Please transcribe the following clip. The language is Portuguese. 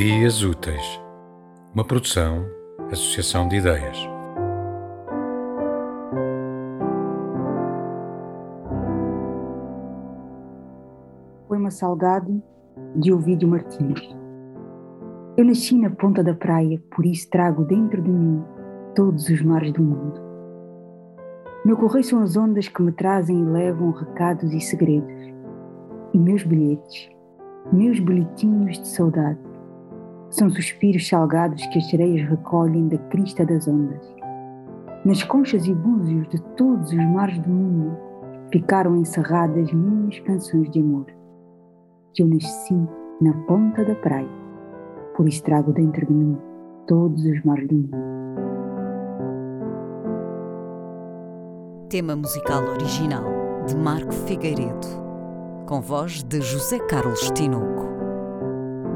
Ideias Úteis, uma produção, associação de ideias. Poema Salgado, de Ovídio Martins. Eu nasci na ponta da praia, por isso trago dentro de mim todos os mares do mundo. Meu correio são as ondas que me trazem e levam recados e segredos, e meus bilhetes, meus bilhetinhos de saudade são suspiros salgados que as sereias recolhem da crista das ondas. Nas conchas e búzios de todos os mares do mundo ficaram encerradas minhas canções de amor. Eu nasci na ponta da praia, por isso trago dentro de mim todos os mares do mundo. Tema musical original de Marco Figueiredo, com voz de José Carlos Tinoco.